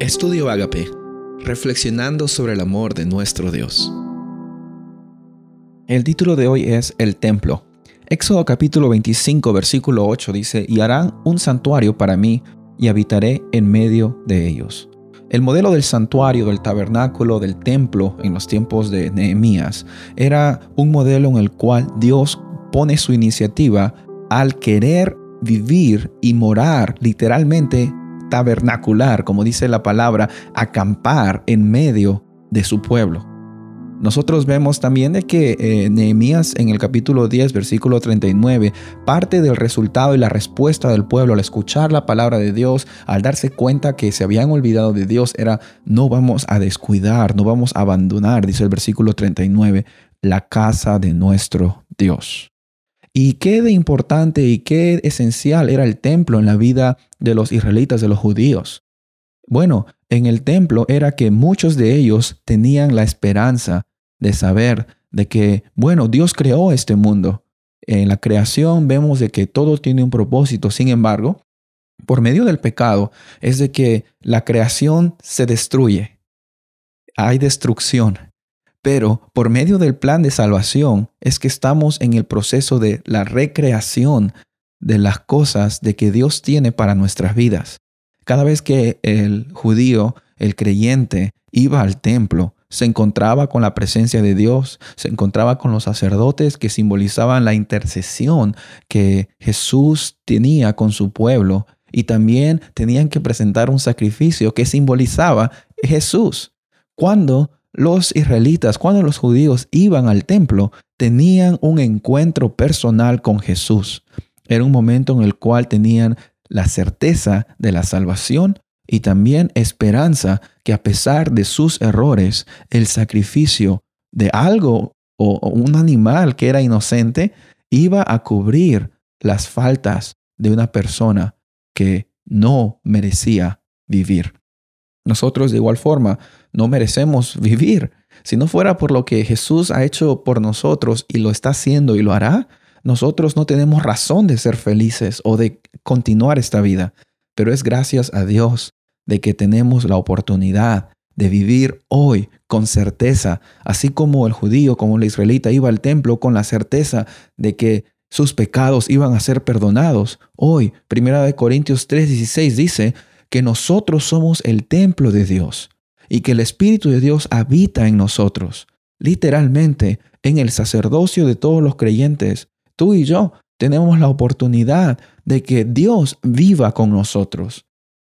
Estudio Agape, reflexionando sobre el amor de nuestro Dios. El título de hoy es El Templo. Éxodo capítulo 25, versículo 8 dice, y harán un santuario para mí y habitaré en medio de ellos. El modelo del santuario, del tabernáculo, del templo en los tiempos de Nehemías era un modelo en el cual Dios pone su iniciativa al querer vivir y morar literalmente tabernacular, como dice la palabra, acampar en medio de su pueblo. Nosotros vemos también de que eh, Nehemías en el capítulo 10, versículo 39, parte del resultado y la respuesta del pueblo al escuchar la palabra de Dios, al darse cuenta que se habían olvidado de Dios, era no vamos a descuidar, no vamos a abandonar, dice el versículo 39, la casa de nuestro Dios. Y qué de importante y qué esencial era el templo en la vida de los israelitas, de los judíos. Bueno, en el templo era que muchos de ellos tenían la esperanza de saber de que, bueno, Dios creó este mundo. En la creación vemos de que todo tiene un propósito, sin embargo, por medio del pecado es de que la creación se destruye. Hay destrucción. Pero por medio del plan de salvación es que estamos en el proceso de la recreación de las cosas de que Dios tiene para nuestras vidas. Cada vez que el judío, el creyente, iba al templo, se encontraba con la presencia de Dios, se encontraba con los sacerdotes que simbolizaban la intercesión que Jesús tenía con su pueblo y también tenían que presentar un sacrificio que simbolizaba Jesús. Cuando los israelitas, cuando los judíos iban al templo, tenían un encuentro personal con Jesús. Era un momento en el cual tenían la certeza de la salvación y también esperanza que a pesar de sus errores, el sacrificio de algo o un animal que era inocente iba a cubrir las faltas de una persona que no merecía vivir. Nosotros de igual forma no merecemos vivir. Si no fuera por lo que Jesús ha hecho por nosotros y lo está haciendo y lo hará, nosotros no tenemos razón de ser felices o de continuar esta vida. Pero es gracias a Dios de que tenemos la oportunidad de vivir hoy con certeza, así como el judío, como el israelita iba al templo con la certeza de que sus pecados iban a ser perdonados. Hoy, Primera de Corintios 3:16 dice, que nosotros somos el templo de Dios y que el Espíritu de Dios habita en nosotros. Literalmente, en el sacerdocio de todos los creyentes, tú y yo tenemos la oportunidad de que Dios viva con nosotros.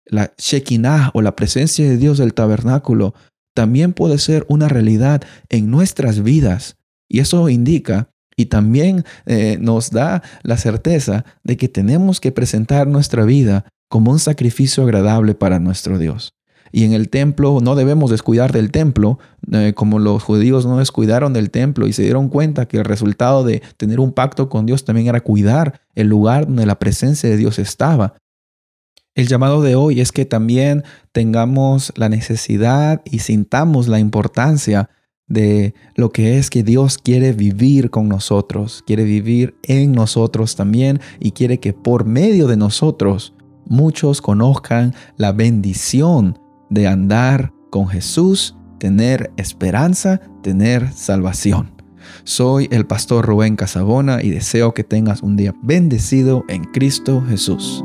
La Shekinah o la presencia de Dios del tabernáculo también puede ser una realidad en nuestras vidas. Y eso indica y también eh, nos da la certeza de que tenemos que presentar nuestra vida como un sacrificio agradable para nuestro Dios. Y en el templo no debemos descuidar del templo, eh, como los judíos no descuidaron del templo y se dieron cuenta que el resultado de tener un pacto con Dios también era cuidar el lugar donde la presencia de Dios estaba. El llamado de hoy es que también tengamos la necesidad y sintamos la importancia de lo que es que Dios quiere vivir con nosotros, quiere vivir en nosotros también y quiere que por medio de nosotros muchos conozcan la bendición de andar con Jesús, tener esperanza, tener salvación. Soy el pastor Rubén Casabona y deseo que tengas un día bendecido en Cristo Jesús.